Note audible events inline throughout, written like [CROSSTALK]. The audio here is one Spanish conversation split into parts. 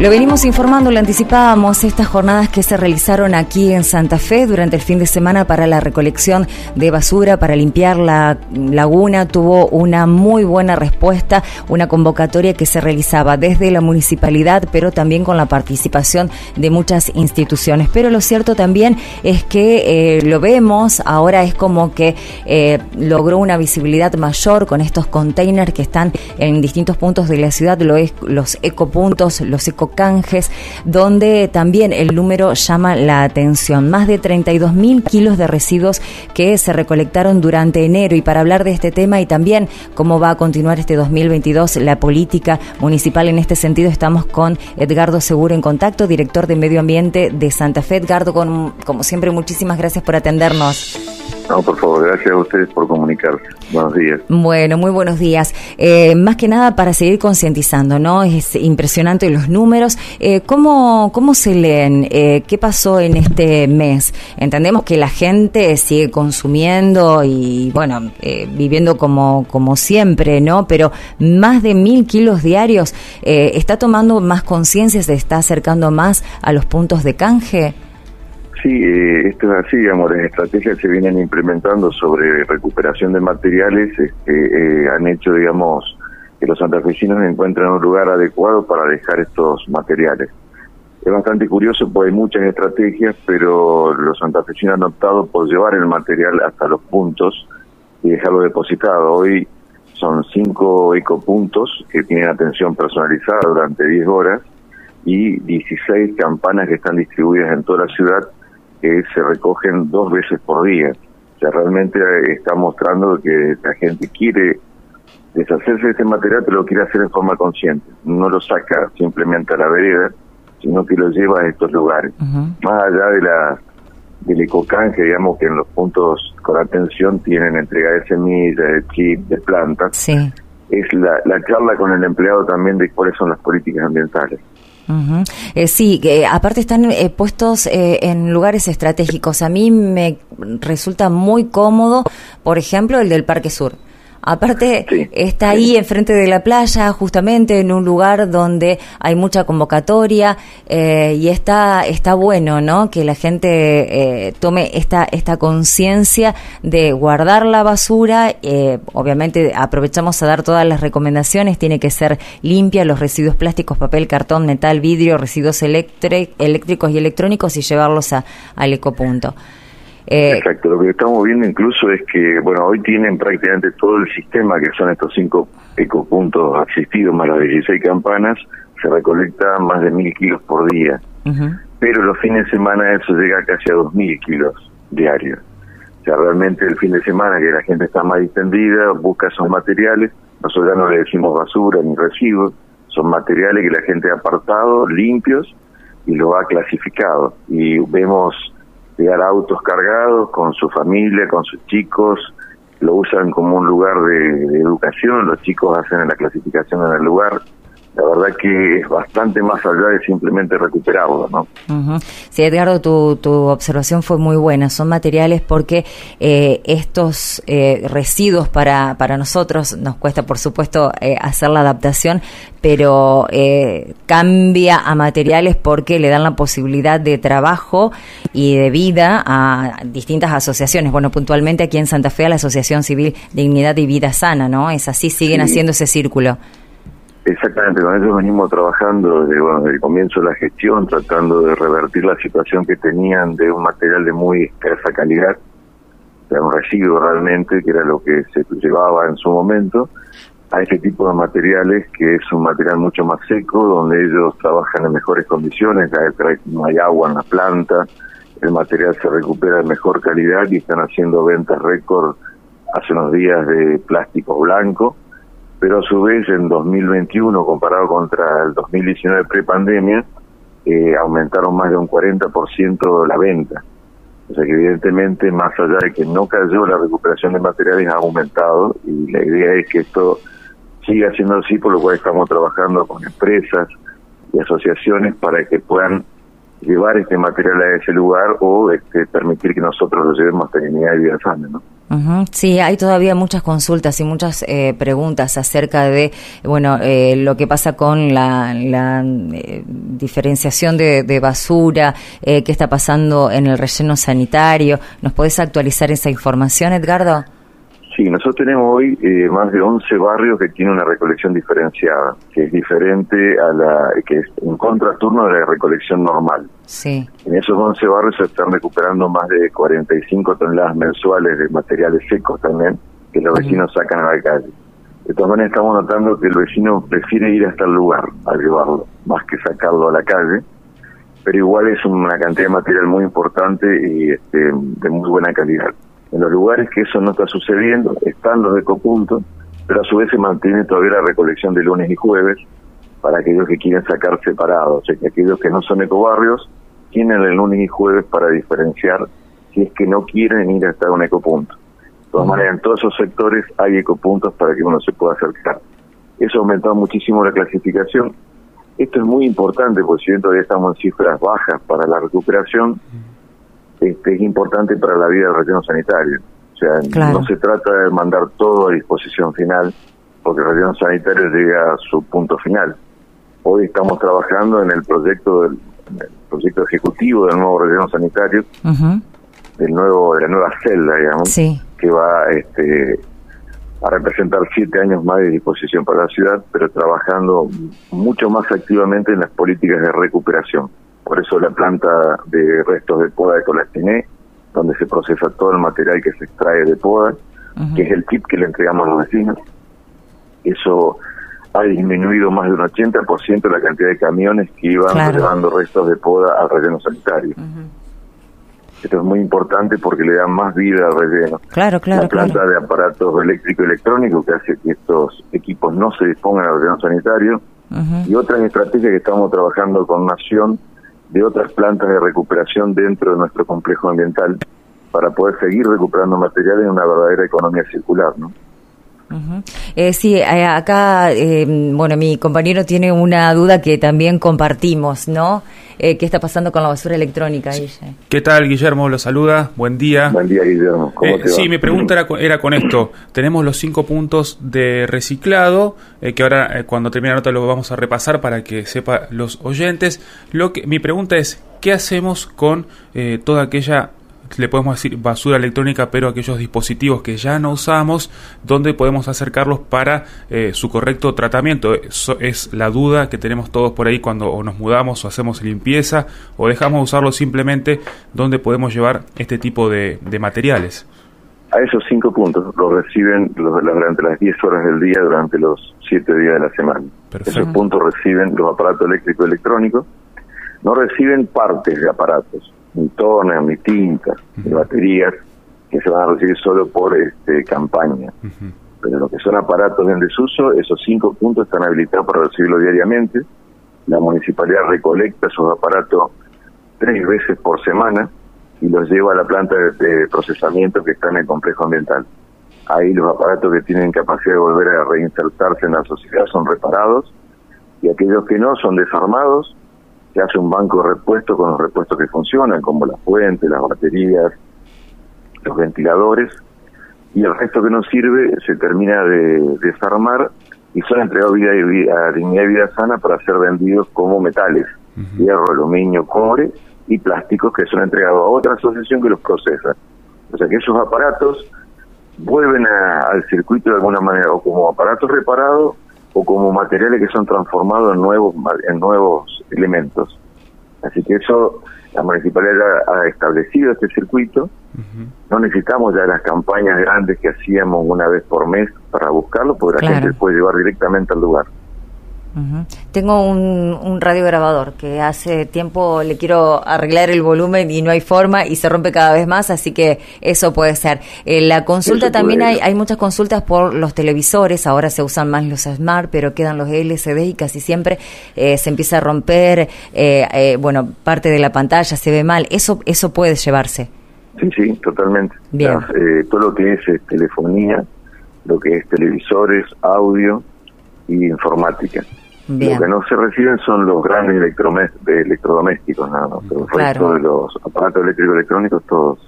Lo venimos informando, lo anticipábamos, estas jornadas que se realizaron aquí en Santa Fe durante el fin de semana para la recolección de basura, para limpiar la laguna, tuvo una muy buena respuesta, una convocatoria que se realizaba desde la municipalidad, pero también con la participación de muchas instituciones. Pero lo cierto también es que eh, lo vemos, ahora es como que eh, logró una visibilidad mayor con estos containers que están en distintos puntos de la ciudad, los ecopuntos, los canjes, donde también el número llama la atención. Más de 32 mil kilos de residuos que se recolectaron durante enero. Y para hablar de este tema y también cómo va a continuar este 2022 la política municipal en este sentido, estamos con Edgardo Seguro en contacto, director de Medio Ambiente de Santa Fe. Edgardo, como siempre, muchísimas gracias por atendernos. No, por favor, gracias a ustedes por comunicarse. Buenos días. Bueno, muy buenos días. Eh, más que nada para seguir concientizando, ¿no? Es impresionante los números. Eh, ¿cómo, ¿Cómo se leen? Eh, ¿Qué pasó en este mes? Entendemos que la gente sigue consumiendo y, bueno, eh, viviendo como, como siempre, ¿no? Pero más de mil kilos diarios, eh, ¿está tomando más conciencia? ¿Se está acercando más a los puntos de canje? Sí, eh, esto es así, digamos, las estrategias se vienen implementando sobre recuperación de materiales, este, eh, han hecho, digamos, que los santafesinos encuentren un lugar adecuado para dejar estos materiales. Es bastante curioso porque hay muchas estrategias, pero los santafesinos han optado por llevar el material hasta los puntos y dejarlo depositado. Hoy son cinco ecopuntos que tienen atención personalizada durante 10 horas y 16 campanas que están distribuidas en toda la ciudad que se recogen dos veces por día. O sea, realmente está mostrando que la gente quiere deshacerse de este material, pero lo quiere hacer en forma consciente. No lo saca simplemente a la vereda, sino que lo lleva a estos lugares. Más allá de la del ecocanje, digamos que en los puntos con atención tienen entrega de semillas, de chip, de plantas. Sí. Es la, la charla con el empleado también de cuáles son las políticas ambientales. Eh, sí, que aparte están eh, puestos eh, en lugares estratégicos. A mí me resulta muy cómodo, por ejemplo, el del Parque Sur. Aparte, está ahí enfrente de la playa, justamente en un lugar donde hay mucha convocatoria eh, y está, está bueno, ¿no? Que la gente eh, tome esta, esta conciencia de guardar la basura. Eh, obviamente, aprovechamos a dar todas las recomendaciones. Tiene que ser limpia los residuos plásticos, papel, cartón, metal, vidrio, residuos eléctricos y electrónicos y llevarlos a, al ecopunto. Eh, Exacto, lo que estamos viendo incluso es que, bueno, hoy tienen prácticamente todo el sistema, que son estos cinco ecopuntos asistidos más las 16 campanas, se recolecta más de mil kilos por día. Pero los fines de semana eso llega casi a dos mil kilos diarios. O sea, realmente el fin de semana que la gente está más distendida, busca esos materiales, nosotros ya no le decimos basura ni residuos, son materiales que la gente ha apartado, limpios, y lo ha clasificado. Y vemos llegar autos cargados con su familia, con sus chicos, lo usan como un lugar de, educación, los chicos hacen la clasificación en el lugar, la verdad que es bastante más allá de simplemente recuperarlo, ¿no? Sí, Edgardo, tu, tu observación fue muy buena. Son materiales porque eh, estos eh, residuos para, para nosotros nos cuesta, por supuesto, eh, hacer la adaptación, pero cambia a materiales porque le dan la posibilidad de trabajo y de vida a distintas asociaciones. Bueno, puntualmente aquí en Santa Fe a la Asociación Civil Dignidad y Vida Sana, ¿no? Es así, siguen haciendo ese círculo. Exactamente, con eso venimos trabajando desde, bueno, desde el comienzo de la gestión, tratando de revertir la situación que tenían de un material de muy escasa calidad, de un residuo realmente, que era lo que se llevaba en su momento, a este tipo de materiales que es un material mucho más seco, donde ellos trabajan en mejores condiciones, no hay agua en la planta, el material se recupera de mejor calidad y están haciendo ventas récord hace unos días de plástico blanco pero a su vez en 2021, comparado contra el 2019 prepandemia, eh, aumentaron más de un 40% la venta. O sea que evidentemente, más allá de que no cayó la recuperación de materiales, ha aumentado y la idea es que esto siga siendo así, por lo cual estamos trabajando con empresas y asociaciones para que puedan llevar este material a ese lugar o este, permitir que nosotros lo llevemos a Trinidad y Vida ¿no? Sí, hay todavía muchas consultas y muchas eh, preguntas acerca de, bueno, eh, lo que pasa con la, eh, diferenciación de, basura, qué está pasando en el relleno sanitario. ¿Nos podés actualizar esa información, Edgardo? Sí, nosotros tenemos hoy más de 11 barrios que tienen una recolección diferenciada, que es diferente a la, que es en contraturno de la recolección normal. Sí. En esos 11 barrios se están recuperando más de 45 toneladas mensuales de materiales secos también, que los vecinos sacan a la calle. De todas maneras estamos notando que el vecino prefiere ir hasta el lugar a llevarlo, más que sacarlo a la calle, pero igual es una cantidad de material muy importante y este, de muy buena calidad. En los lugares que eso no está sucediendo, están los ecopuntos, pero a su vez se mantiene todavía la recolección de lunes y jueves para aquellos que quieren sacar separados, o sea, que aquellos que no son ecobarrios tienen el lunes y jueves para diferenciar si es que no quieren ir hasta un ecopunto. De todas maneras, en todos esos sectores hay ecopuntos para que uno se pueda acercar. Eso ha aumentado muchísimo la clasificación. Esto es muy importante porque si bien todavía estamos en cifras bajas para la recuperación, este, es importante para la vida del relleno sanitario. O sea, no se trata de mandar todo a disposición final, porque el relleno sanitario llega a su punto final. Hoy estamos trabajando en el proyecto del proyecto ejecutivo del nuevo relleno sanitario, del nuevo de la nueva celda, digamos, que va este, a representar siete años más de disposición para la ciudad, pero trabajando mucho más activamente en las políticas de recuperación. Por eso la planta de restos de poda de Colastiné, donde se procesa todo el material que se extrae de poda, que es el kit que le entregamos a los vecinos. Eso ha disminuido más de un 80% la cantidad de camiones que iban llevando restos de poda al relleno sanitario. Esto es muy importante porque le da más vida al relleno. Claro, claro. La planta de aparatos eléctrico electrónico que hace que estos equipos no se dispongan al relleno sanitario. Y otra estrategia que estamos trabajando con Nación de otras plantas de recuperación dentro de nuestro complejo ambiental para poder seguir recuperando material en una verdadera economía circular, ¿no? Eh, sí, eh, acá, eh, bueno, mi compañero tiene una duda que también compartimos, ¿no? Eh, ¿Qué está pasando con la basura electrónica, ¿Qué tal, Guillermo? Lo saluda. Buen día. Buen día, Guillermo. ¿Cómo te Sí, mi pregunta era, era, con esto. Tenemos los cinco puntos de reciclado, que ahora cuando termine la nota lo vamos a repasar para que sepa los oyentes. Lo que Mi pregunta es, ¿qué hacemos con toda aquella le podemos decir basura electrónica, pero aquellos dispositivos que ya no usamos, ¿dónde podemos acercarlos para eh, su correcto tratamiento? Eso es la duda que tenemos todos por ahí cuando o nos mudamos o hacemos limpieza o dejamos de usarlo simplemente, ¿dónde podemos llevar este tipo de, materiales? A esos cinco puntos los reciben durante las 10 horas del día, durante los 7 días de la semana. Esos puntos reciben los aparatos eléctricos y electrónicos, no reciben partes de aparatos ni tonas, ni tintas, ni baterías, que se van a recibir solo por este, campaña. Pero lo que son aparatos en desuso, esos cinco puntos están habilitados para recibirlo diariamente. La municipalidad recolecta esos aparatos tres veces por semana y los lleva a la planta de, procesamiento que está en el complejo ambiental. Ahí los aparatos que tienen capacidad de volver a reinsertarse en la sociedad son reparados y aquellos que no son desarmados se hace un banco de repuestos con los repuestos que funcionan, como las fuentes, las baterías, los ventiladores, y el resto que no sirve se termina de desarmar y son entregados vida, a dignidad y vida sana para ser vendidos como metales, hierro, aluminio, cobre y plásticos que son entregados a otra asociación que los procesa. O sea que esos aparatos vuelven al circuito de alguna manera o como aparatos reparados o como materiales que son transformados en nuevos en nuevos elementos. Así que eso la municipalidad ha establecido este circuito. No necesitamos ya las campañas grandes que hacíamos una vez por mes para buscarlo, porque la gente puede llevar directamente al lugar. Tengo un, un radiograbador que hace tiempo le quiero arreglar el volumen y no hay forma y se rompe cada vez más, así que eso puede ser. Eh, la consulta también hay, hay muchas consultas por los televisores, ahora se usan más los Smart, pero quedan los LCD y casi siempre eh, se empieza a romper, eh, bueno, parte de la pantalla se ve mal, eso, eso puede llevarse. Sí, sí, totalmente. Bien. todo lo que es telefonía, lo que es televisores, audio y informática. Lo que no se reciben son los grandes electrodomésticos, nada más. resto de los aparatos eléctricos electrónicos, todos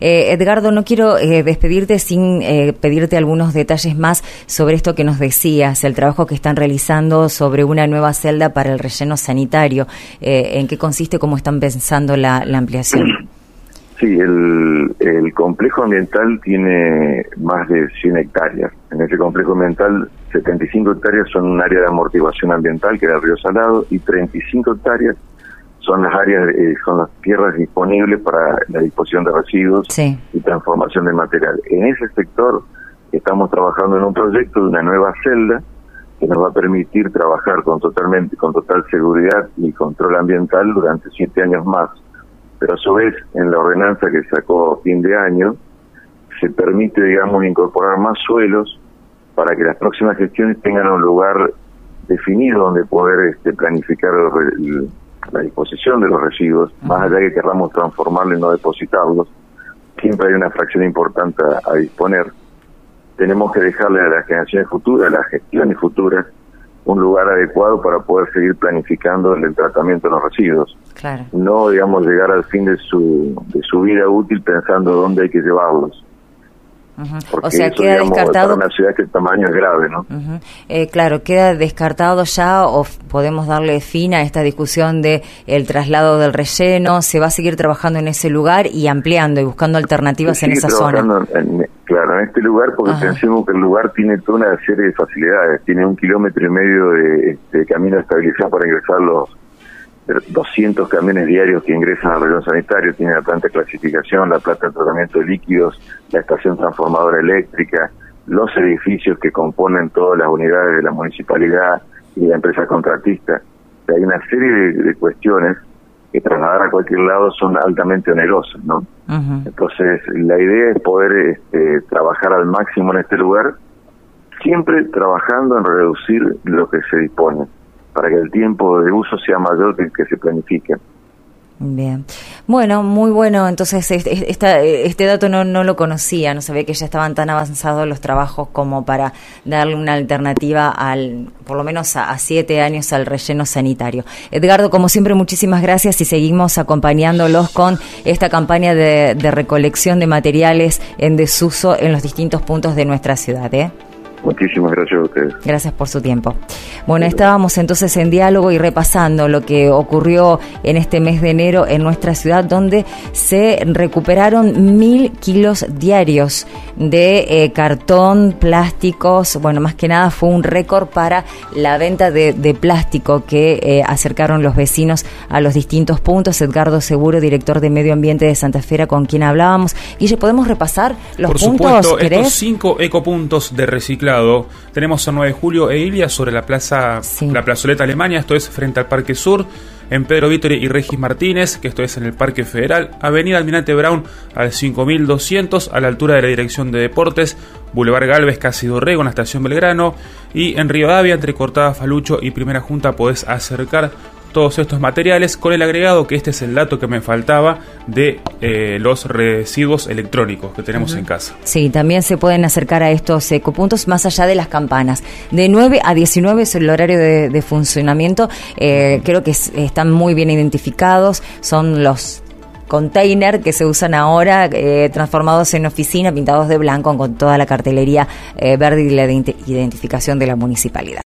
Eh, Edgardo, no quiero eh, despedirte sin eh, pedirte algunos detalles más sobre esto que nos decías, el trabajo que están realizando sobre una nueva celda para el relleno sanitario. ¿En qué consiste, cómo están pensando la, ampliación? [CLEARS THROAT] Sí, el, el, complejo ambiental tiene más de 100 hectáreas. En ese complejo ambiental, 75 hectáreas son un área de amortiguación ambiental, que era el río Salado, y 35 hectáreas son las áreas, eh, son las tierras disponibles para la disposición de residuos y transformación de material. En ese sector estamos trabajando en un proyecto de una nueva celda que nos va a permitir trabajar con totalmente, con total seguridad y control ambiental durante siete años más. Pero a su vez, en la ordenanza que sacó a fin de año, se permite, digamos, incorporar más suelos para que las próximas gestiones tengan un lugar definido donde poder este, planificar el, la disposición de los residuos, más allá de que queramos transformarlos y no depositarlos, siempre hay una fracción importante a, disponer. Tenemos que dejarle a las generaciones futuras, a las gestiones futuras, un lugar adecuado para poder seguir planificando el tratamiento de los residuos. No, digamos, llegar al fin de su, de su vida útil pensando dónde hay que llevarlos o sea, queda descartado. Para una ciudad que el tamaño es grave, ¿no? Eh, claro, queda descartado ya o podemos darle fin a esta discusión de el traslado del relleno. Se va a seguir trabajando en ese lugar y ampliando y buscando alternativas en esa zona. Claro, en este lugar, porque pensemos que el lugar tiene toda una serie de facilidades. Tiene un kilómetro y medio de, este, camino estabilizado para ingresar los 200 camiones diarios que ingresan al relleno sanitario, tiene la planta de clasificación, la planta de tratamiento de líquidos, la estación transformadora eléctrica, los edificios que componen todas las unidades de la municipalidad y la empresa contratista. hay una serie de, cuestiones que trasladar a cualquier lado son altamente onerosas, ¿no? Entonces, la idea es poder este, trabajar al máximo en este lugar, siempre trabajando en reducir lo que se dispone para que el tiempo de uso sea mayor que el que se planifique. Bien. Bueno, muy bueno. Entonces, este, este dato no, no lo conocía, no sabía que ya estaban tan avanzados los trabajos como para darle una alternativa al, por lo menos a, siete años al relleno sanitario. Edgardo, como siempre, muchísimas gracias y seguimos acompañándolos con esta campaña de, de recolección de materiales en desuso en los distintos puntos de nuestra ciudad. ¿eh? Muchísimas gracias a ustedes. Gracias por su tiempo. Bueno, estábamos entonces en diálogo y repasando lo que ocurrió en este mes de enero en nuestra ciudad, donde se recuperaron mil kilos diarios de eh, cartón, plásticos. Bueno, más que nada fue un récord para la venta de, plástico que eh, acercaron los vecinos a los distintos puntos. Edgardo Seguro, director de Medio Ambiente de Santa Fe, con quien hablábamos. Guille, ¿podemos repasar los por puntos? Supuesto, estos cinco ecopuntos de reciclaje tenemos a 9 de julio e Ilia sobre la plaza, la plazoleta Alemania, esto es frente al Parque Sur, en Pedro Vítor y Regis Martínez, que esto es en el Parque Federal, Avenida Almirante Brown al 5200 a la altura de la Dirección de Deportes, Boulevard Galvez, casi Dorrego, en la estación Belgrano, y en Río Davia, entre Cortada Falucho y Primera Junta, podés acercar todos estos materiales con el agregado que este es el dato que me faltaba de eh, los residuos electrónicos que tenemos en casa. Sí, también se pueden acercar a estos ecopuntos más allá de las campanas. De 9 a 19 es el horario de, funcionamiento. Eh, creo que están muy bien identificados. Son los container que se usan ahora, eh, transformados en oficina, pintados de blanco con toda la cartelería verde y la identificación de la municipalidad.